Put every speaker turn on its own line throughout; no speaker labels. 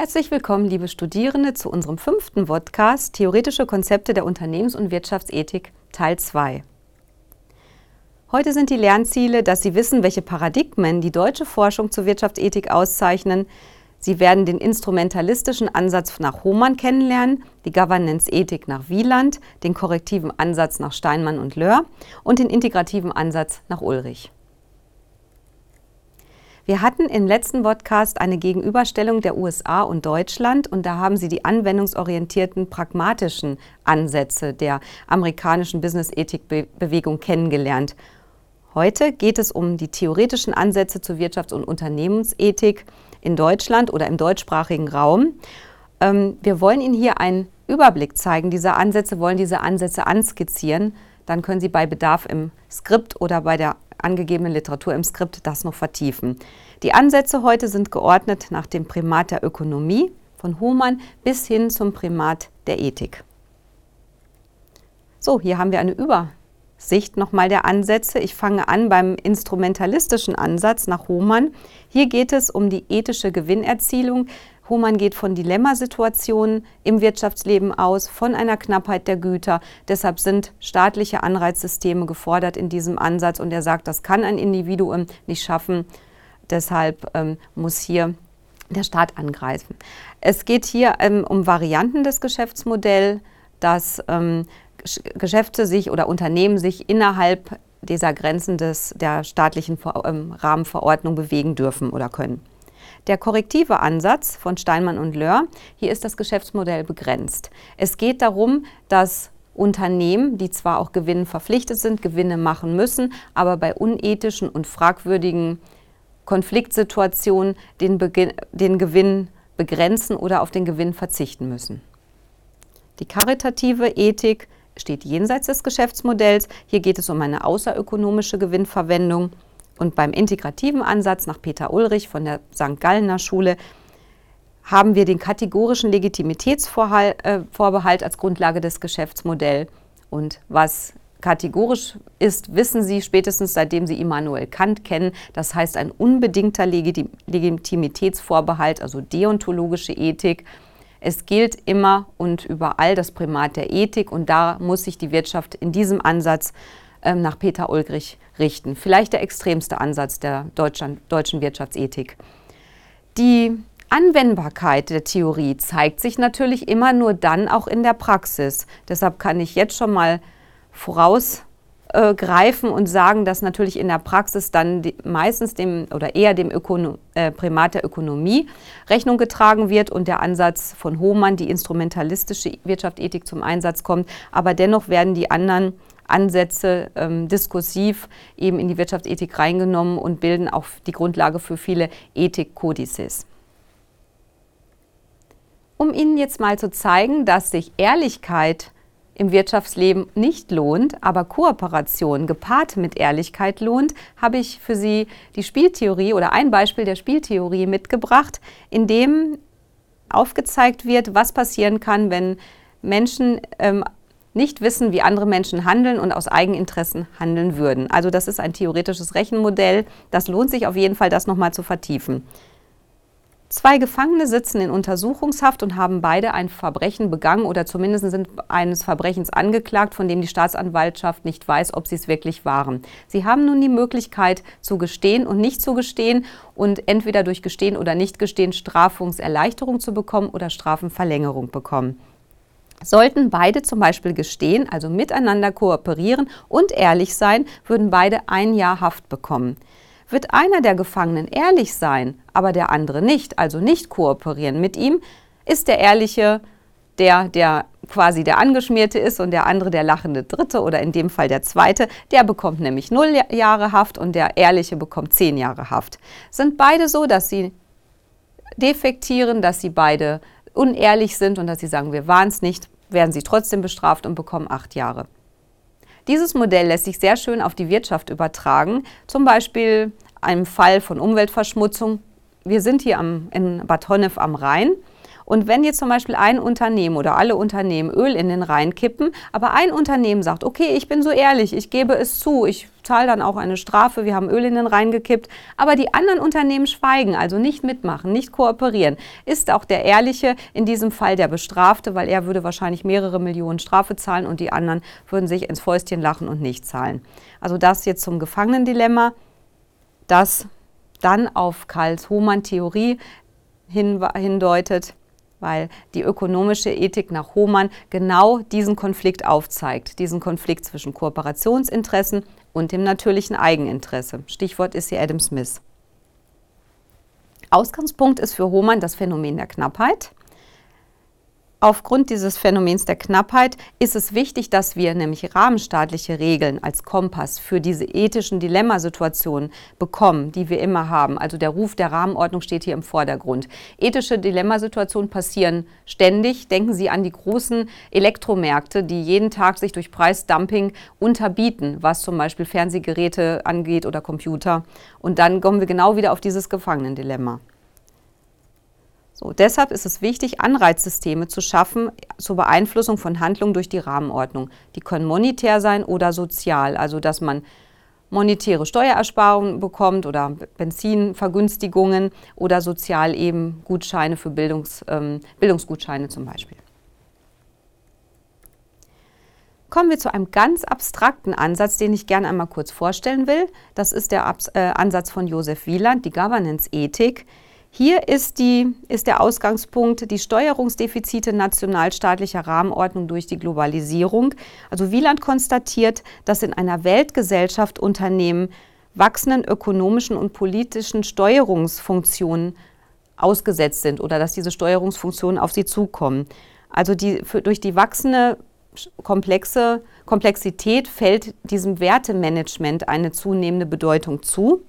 Herzlich willkommen, liebe Studierende, zu unserem fünften Podcast Theoretische Konzepte der Unternehmens- und Wirtschaftsethik Teil 2. Heute sind die Lernziele, dass Sie wissen, welche Paradigmen die deutsche Forschung zur Wirtschaftsethik auszeichnen. Sie werden den instrumentalistischen Ansatz nach Hohmann kennenlernen, die Governance-Ethik nach Wieland, den korrektiven Ansatz nach Steinmann und Löhr und den integrativen Ansatz nach Ulrich. Wir hatten im letzten Podcast eine Gegenüberstellung der USA und Deutschland und da haben Sie die anwendungsorientierten, pragmatischen Ansätze der amerikanischen Business-Ethik-Bewegung kennengelernt. Heute geht es um die theoretischen Ansätze zur Wirtschafts- und Unternehmensethik in Deutschland oder im deutschsprachigen Raum. Ähm, wir wollen Ihnen hier einen Überblick zeigen. Diese Ansätze wollen diese Ansätze anskizzieren. Dann können Sie bei Bedarf im Skript oder bei der angegebenen Literatur im Skript das noch vertiefen. Die Ansätze heute sind geordnet nach dem Primat der Ökonomie von Hohmann bis hin zum Primat der Ethik. So, hier haben wir eine Übersicht nochmal der Ansätze. Ich fange an beim instrumentalistischen Ansatz nach Hohmann. Hier geht es um die ethische Gewinnerzielung Hohmann geht von Dilemmasituationen im Wirtschaftsleben aus, von einer Knappheit der Güter. Deshalb sind staatliche Anreizsysteme gefordert in diesem Ansatz. Und er sagt, das kann ein Individuum nicht schaffen. Deshalb ähm, muss hier der Staat angreifen. Es geht hier ähm, um Varianten des Geschäftsmodells, dass ähm, Geschäfte sich oder Unternehmen sich innerhalb dieser Grenzen des, der staatlichen ähm, Rahmenverordnung bewegen dürfen oder können. Der korrektive Ansatz von Steinmann und Löhr, hier ist das Geschäftsmodell begrenzt. Es geht darum, dass Unternehmen, die zwar auch Gewinnen verpflichtet sind, Gewinne machen müssen, aber bei unethischen und fragwürdigen Konfliktsituationen den, Beginn, den Gewinn begrenzen oder auf den Gewinn verzichten müssen. Die karitative Ethik steht jenseits des Geschäftsmodells. Hier geht es um eine außerökonomische Gewinnverwendung. Und beim integrativen Ansatz nach Peter Ulrich von der St. Gallener Schule haben wir den kategorischen Legitimitätsvorbehalt als Grundlage des Geschäftsmodells. Und was kategorisch ist, wissen Sie spätestens seitdem Sie Immanuel Kant kennen. Das heißt ein unbedingter Legitimitätsvorbehalt, also deontologische Ethik. Es gilt immer und überall das Primat der Ethik und da muss sich die Wirtschaft in diesem Ansatz ähm, nach Peter Ulrich richten. Vielleicht der extremste Ansatz der deutschen Wirtschaftsethik. Die Anwendbarkeit der Theorie zeigt sich natürlich immer nur dann auch in der Praxis. Deshalb kann ich jetzt schon mal vorausgreifen und sagen, dass natürlich in der Praxis dann die, meistens dem oder eher dem Ökono äh, Primat der Ökonomie Rechnung getragen wird und der Ansatz von Hohmann, die instrumentalistische Wirtschaftsethik zum Einsatz kommt. Aber dennoch werden die anderen Ansätze ähm, diskursiv eben in die Wirtschaftsethik reingenommen und bilden auch die Grundlage für viele Ethikkodizes. Um Ihnen jetzt mal zu zeigen, dass sich Ehrlichkeit im Wirtschaftsleben nicht lohnt, aber Kooperation gepaart mit Ehrlichkeit lohnt, habe ich für Sie die Spieltheorie oder ein Beispiel der Spieltheorie mitgebracht, in dem aufgezeigt wird, was passieren kann, wenn Menschen ähm, nicht wissen, wie andere Menschen handeln und aus Eigeninteressen handeln würden. Also das ist ein theoretisches Rechenmodell. Das lohnt sich auf jeden Fall, das nochmal zu vertiefen. Zwei Gefangene sitzen in Untersuchungshaft und haben beide ein Verbrechen begangen oder zumindest sind eines Verbrechens angeklagt, von dem die Staatsanwaltschaft nicht weiß, ob sie es wirklich waren. Sie haben nun die Möglichkeit zu gestehen und nicht zu gestehen und entweder durch Gestehen oder Nichtgestehen Strafungserleichterung zu bekommen oder Strafenverlängerung bekommen. Sollten beide zum Beispiel gestehen, also miteinander kooperieren und ehrlich sein, würden beide ein Jahr Haft bekommen. Wird einer der Gefangenen ehrlich sein, aber der andere nicht, also nicht kooperieren mit ihm, ist der Ehrliche der, der quasi der Angeschmierte ist und der andere der lachende Dritte oder in dem Fall der Zweite, der bekommt nämlich null Jahre Haft und der Ehrliche bekommt zehn Jahre Haft. Sind beide so, dass sie defektieren, dass sie beide unehrlich sind und dass sie sagen, wir waren es nicht, werden sie trotzdem bestraft und bekommen acht Jahre. Dieses Modell lässt sich sehr schön auf die Wirtschaft übertragen, zum Beispiel einem Fall von Umweltverschmutzung. Wir sind hier am, in Bad Honnef am Rhein. Und wenn jetzt zum Beispiel ein Unternehmen oder alle Unternehmen Öl in den Rhein kippen, aber ein Unternehmen sagt, okay, ich bin so ehrlich, ich gebe es zu, ich zahle dann auch eine Strafe, wir haben Öl in den Rhein gekippt, aber die anderen Unternehmen schweigen, also nicht mitmachen, nicht kooperieren. Ist auch der Ehrliche in diesem Fall der Bestrafte, weil er würde wahrscheinlich mehrere Millionen Strafe zahlen und die anderen würden sich ins Fäustchen lachen und nicht zahlen. Also das jetzt zum Gefangenendilemma, das dann auf Karls Hohmann-Theorie hindeutet weil die ökonomische Ethik nach Hohmann genau diesen Konflikt aufzeigt, diesen Konflikt zwischen Kooperationsinteressen und dem natürlichen Eigeninteresse. Stichwort ist hier Adam Smith. Ausgangspunkt ist für Hohmann das Phänomen der Knappheit. Aufgrund dieses Phänomens der Knappheit ist es wichtig, dass wir nämlich rahmenstaatliche Regeln als Kompass für diese ethischen Dilemmasituationen bekommen, die wir immer haben. Also der Ruf der Rahmenordnung steht hier im Vordergrund. Ethische Dilemmasituationen passieren ständig. Denken Sie an die großen Elektromärkte, die jeden Tag sich durch Preisdumping unterbieten, was zum Beispiel Fernsehgeräte angeht oder Computer. Und dann kommen wir genau wieder auf dieses Gefangenendilemma. So, deshalb ist es wichtig, Anreizsysteme zu schaffen zur Beeinflussung von Handlungen durch die Rahmenordnung. Die können monetär sein oder sozial, also dass man monetäre Steuerersparungen bekommt oder Benzinvergünstigungen oder sozial eben Gutscheine für Bildungs, ähm, Bildungsgutscheine zum Beispiel. Kommen wir zu einem ganz abstrakten Ansatz, den ich gerne einmal kurz vorstellen will. Das ist der Abs äh, Ansatz von Josef Wieland, die Governance-Ethik. Hier ist, die, ist der Ausgangspunkt die Steuerungsdefizite nationalstaatlicher Rahmenordnung durch die Globalisierung. Also Wieland konstatiert, dass in einer Weltgesellschaft Unternehmen wachsenden ökonomischen und politischen Steuerungsfunktionen ausgesetzt sind oder dass diese Steuerungsfunktionen auf sie zukommen. Also die, für, durch die wachsende komplexe Komplexität fällt diesem Wertemanagement eine zunehmende Bedeutung zu.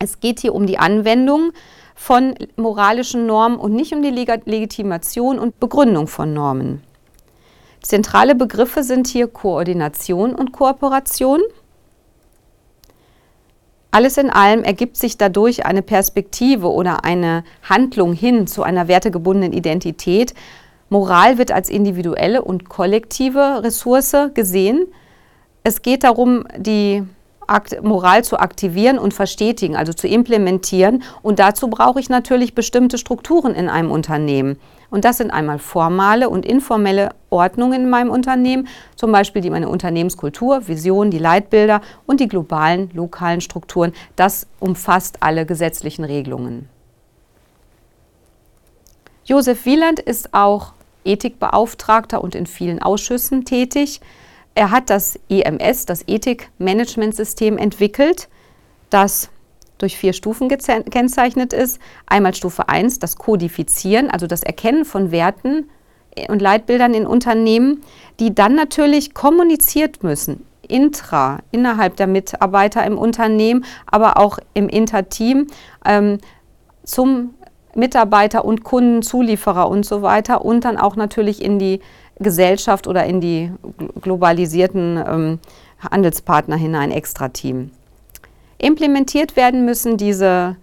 Es geht hier um die Anwendung von moralischen Normen und nicht um die Legitimation und Begründung von Normen. Zentrale Begriffe sind hier Koordination und Kooperation. Alles in allem ergibt sich dadurch eine Perspektive oder eine Handlung hin zu einer wertegebundenen Identität. Moral wird als individuelle und kollektive Ressource gesehen. Es geht darum, die Moral zu aktivieren und verstetigen, also zu implementieren. Und dazu brauche ich natürlich bestimmte Strukturen in einem Unternehmen. Und das sind einmal formale und informelle Ordnungen in meinem Unternehmen, zum Beispiel die meine Unternehmenskultur, Vision, die Leitbilder und die globalen, lokalen Strukturen. Das umfasst alle gesetzlichen Regelungen. Josef Wieland ist auch Ethikbeauftragter und in vielen Ausschüssen tätig. Er hat das EMS, das Ethik-Management-System, entwickelt, das durch vier Stufen gekennzeichnet ist. Einmal Stufe 1, das Kodifizieren, also das Erkennen von Werten und Leitbildern in Unternehmen, die dann natürlich kommuniziert müssen, intra, innerhalb der Mitarbeiter im Unternehmen, aber auch im Interteam ähm, zum Mitarbeiter und Kunden, Zulieferer und so weiter und dann auch natürlich in die Gesellschaft oder in die globalisierten ähm, Handelspartner hinein, Extra-Team. Implementiert werden müssen diese,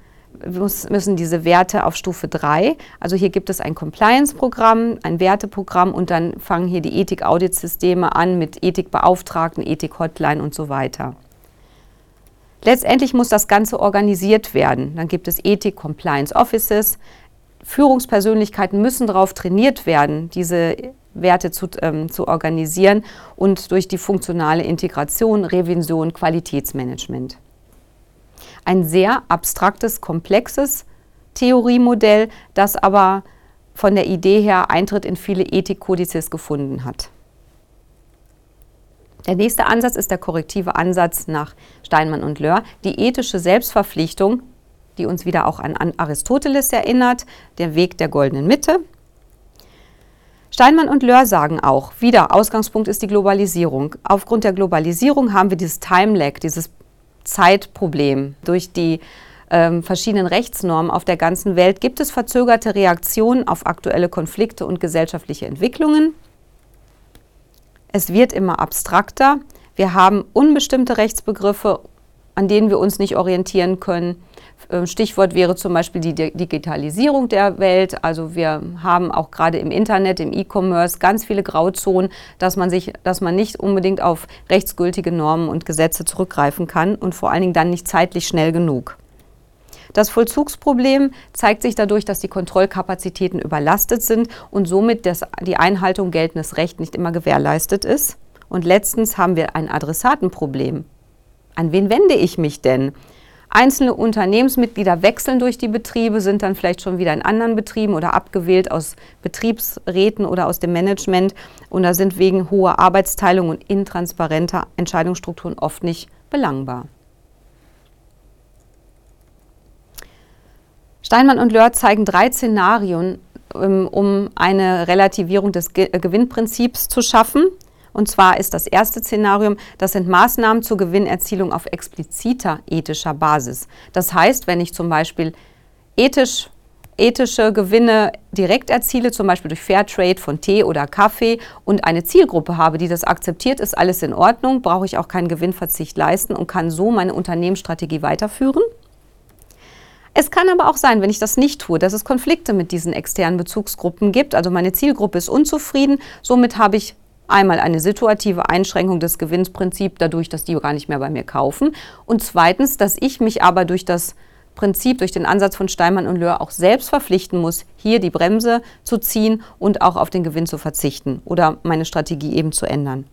müssen diese Werte auf Stufe 3. Also hier gibt es ein Compliance-Programm, ein Werteprogramm und dann fangen hier die Ethik-Audit-Systeme an mit Ethikbeauftragten, Ethik-Hotline und so weiter. Letztendlich muss das Ganze organisiert werden. Dann gibt es Ethik-Compliance-Offices. Führungspersönlichkeiten müssen darauf trainiert werden, diese Werte zu, ähm, zu organisieren und durch die funktionale Integration, Revision, Qualitätsmanagement. Ein sehr abstraktes, komplexes Theoriemodell, das aber von der Idee her Eintritt in viele Ethikkodizes gefunden hat. Der nächste Ansatz ist der korrektive Ansatz nach Steinmann und Löhr, die ethische Selbstverpflichtung, die uns wieder auch an Aristoteles erinnert, der Weg der goldenen Mitte. Steinmann und Löhr sagen auch, wieder Ausgangspunkt ist die Globalisierung. Aufgrund der Globalisierung haben wir dieses Time Lag, dieses Zeitproblem. Durch die ähm, verschiedenen Rechtsnormen auf der ganzen Welt gibt es verzögerte Reaktionen auf aktuelle Konflikte und gesellschaftliche Entwicklungen. Es wird immer abstrakter. Wir haben unbestimmte Rechtsbegriffe an denen wir uns nicht orientieren können. Ähm, Stichwort wäre zum Beispiel die Digitalisierung der Welt. Also wir haben auch gerade im Internet, im E-Commerce ganz viele Grauzonen, dass man sich, dass man nicht unbedingt auf rechtsgültige Normen und Gesetze zurückgreifen kann und vor allen Dingen dann nicht zeitlich schnell genug. Das Vollzugsproblem zeigt sich dadurch, dass die Kontrollkapazitäten überlastet sind und somit das, die Einhaltung geltendes Recht nicht immer gewährleistet ist. Und letztens haben wir ein Adressatenproblem. An wen wende ich mich denn? Einzelne Unternehmensmitglieder wechseln durch die Betriebe, sind dann vielleicht schon wieder in anderen Betrieben oder abgewählt aus Betriebsräten oder aus dem Management und da sind wegen hoher Arbeitsteilung und intransparenter Entscheidungsstrukturen oft nicht belangbar. Steinmann und Lör zeigen drei Szenarien, ähm, um eine Relativierung des Gewinnprinzips zu schaffen. Und zwar ist das erste Szenario, das sind Maßnahmen zur Gewinnerzielung auf expliziter ethischer Basis. Das heißt, wenn ich zum Beispiel ethisch, ethische Gewinne direkt erziele, zum Beispiel durch Fairtrade von Tee oder Kaffee und eine Zielgruppe habe, die das akzeptiert, ist alles in Ordnung, brauche ich auch keinen Gewinnverzicht leisten und kann so meine Unternehmensstrategie weiterführen. Es kann aber auch sein, wenn ich das nicht tue, dass es Konflikte mit diesen externen Bezugsgruppen gibt. Also meine Zielgruppe ist unzufrieden, somit habe ich Einmal eine situative Einschränkung des Gewinnsprinzips dadurch, dass die gar nicht mehr bei mir kaufen. Und zweitens, dass ich mich aber durch das Prinzip, durch den Ansatz von Steinmann und Löhr auch selbst verpflichten muss, hier die Bremse zu ziehen und auch auf den Gewinn zu verzichten oder meine Strategie eben zu ändern.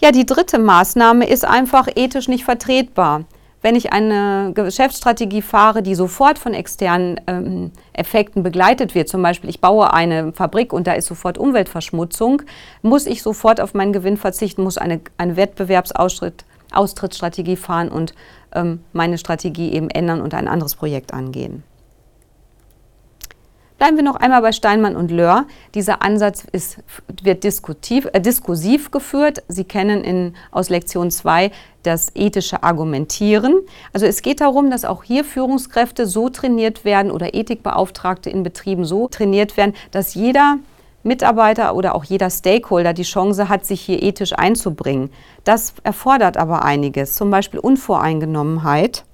Ja, die dritte Maßnahme ist einfach ethisch nicht vertretbar wenn ich eine Geschäftsstrategie fahre, die sofort von externen ähm, Effekten begleitet wird, zum Beispiel ich baue eine Fabrik und da ist sofort Umweltverschmutzung, muss ich sofort auf meinen Gewinn verzichten, muss eine, eine Wettbewerbsaustrittsstrategie fahren und ähm, meine Strategie eben ändern und ein anderes Projekt angehen. Bleiben wir noch einmal bei Steinmann und Löhr. Dieser Ansatz ist, wird äh, diskursiv geführt. Sie kennen in, aus Lektion 2 das ethische Argumentieren. Also es geht darum, dass auch hier Führungskräfte so trainiert werden oder Ethikbeauftragte in Betrieben so trainiert werden, dass jeder Mitarbeiter oder auch jeder Stakeholder die Chance hat, sich hier ethisch einzubringen. Das erfordert aber einiges, zum Beispiel Unvoreingenommenheit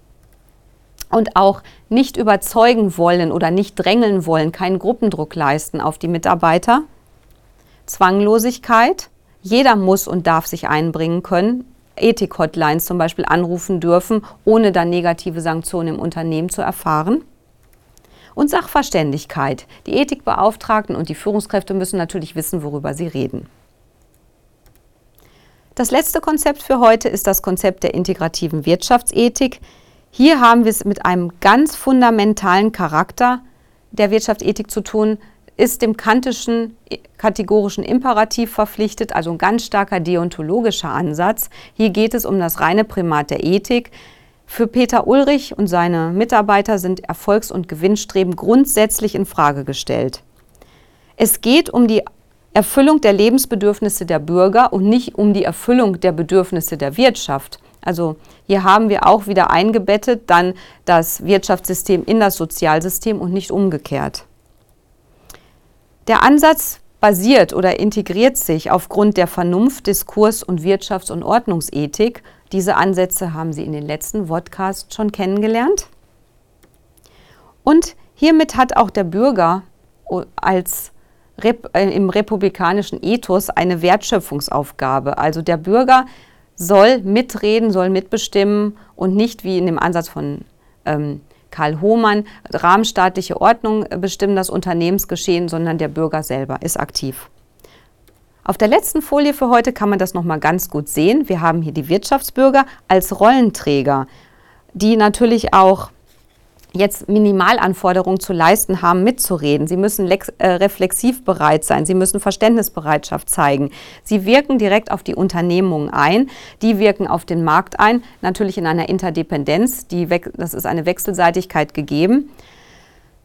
und auch nicht überzeugen wollen oder nicht drängeln wollen, keinen Gruppendruck leisten auf die Mitarbeiter. Zwanglosigkeit. Jeder muss und darf sich einbringen können. Ethik-Hotlines zum Beispiel anrufen dürfen, ohne dann negative Sanktionen im Unternehmen zu erfahren. Und Sachverständigkeit. Die Ethikbeauftragten und die Führungskräfte müssen natürlich wissen, worüber sie reden. Das letzte Konzept für heute ist das Konzept der integrativen Wirtschaftsethik. Hier haben wir es mit einem ganz fundamentalen Charakter der Wirtschaftsethik zu tun, ist dem kantischen kategorischen Imperativ verpflichtet, also ein ganz starker deontologischer Ansatz. Hier geht es um das reine Primat der Ethik. Für Peter Ulrich und seine Mitarbeiter sind Erfolgs- und Gewinnstreben grundsätzlich in Frage gestellt. Es geht um die Erfüllung der Lebensbedürfnisse der Bürger und nicht um die Erfüllung der Bedürfnisse der Wirtschaft. Also hier haben wir auch wieder eingebettet dann das Wirtschaftssystem in das Sozialsystem und nicht umgekehrt. Der Ansatz basiert oder integriert sich aufgrund der Vernunft, Diskurs und Wirtschafts- und Ordnungsethik. Diese Ansätze haben Sie in den letzten Podcasts schon kennengelernt. Und hiermit hat auch der Bürger als äh, im republikanischen Ethos eine Wertschöpfungsaufgabe. Also der Bürger soll mitreden, soll mitbestimmen und nicht wie in dem Ansatz von ähm, Karl Hohmann rahmenstaatliche Ordnung bestimmen das Unternehmensgeschehen, sondern der Bürger selber ist aktiv. Auf der letzten Folie für heute kann man das nochmal ganz gut sehen. Wir haben hier die Wirtschaftsbürger als Rollenträger, die natürlich auch jetzt Minimalanforderungen zu leisten haben, mitzureden. Sie müssen äh, reflexiv bereit sein. Sie müssen Verständnisbereitschaft zeigen. Sie wirken direkt auf die Unternehmungen ein. Die wirken auf den Markt ein. Natürlich in einer Interdependenz. Die, das ist eine Wechselseitigkeit gegeben.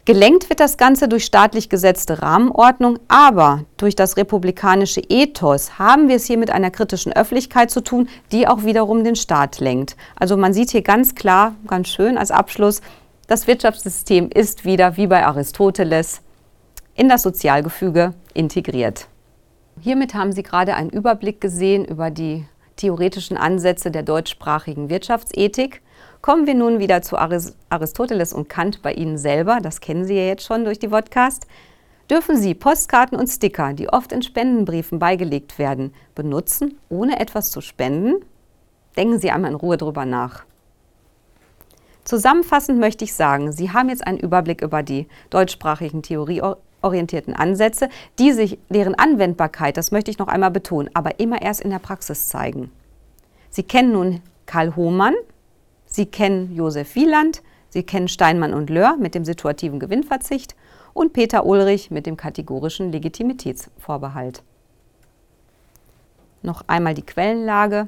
Gelenkt wird das Ganze durch staatlich gesetzte Rahmenordnung, aber durch das republikanische Ethos haben wir es hier mit einer kritischen Öffentlichkeit zu tun, die auch wiederum den Staat lenkt. Also man sieht hier ganz klar, ganz schön als Abschluss, das Wirtschaftssystem ist wieder, wie bei Aristoteles, in das Sozialgefüge integriert. Hiermit haben Sie gerade einen Überblick gesehen über die theoretischen Ansätze der deutschsprachigen Wirtschaftsethik. Kommen wir nun wieder zu Aristoteles und Kant bei Ihnen selber, das kennen Sie ja jetzt schon durch die Podcast. Dürfen Sie Postkarten und Sticker, die oft in Spendenbriefen beigelegt werden, benutzen, ohne etwas zu spenden? Denken Sie einmal in Ruhe drüber nach. Zusammenfassend möchte ich sagen, Sie haben jetzt einen Überblick über die deutschsprachigen theorieorientierten Ansätze, die sich deren Anwendbarkeit, das möchte ich noch einmal betonen, aber immer erst in der Praxis zeigen. Sie kennen nun Karl Hohmann, Sie kennen Josef Wieland, Sie kennen Steinmann und Löhr mit dem situativen Gewinnverzicht und Peter Ulrich mit dem kategorischen Legitimitätsvorbehalt. Noch einmal die Quellenlage.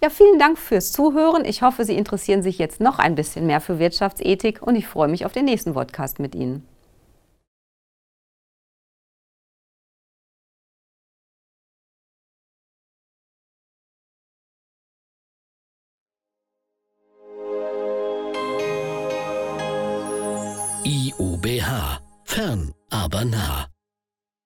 Ja, vielen Dank fürs Zuhören. Ich hoffe, Sie interessieren sich jetzt noch ein bisschen mehr für Wirtschaftsethik und ich freue mich auf den nächsten Podcast mit Ihnen.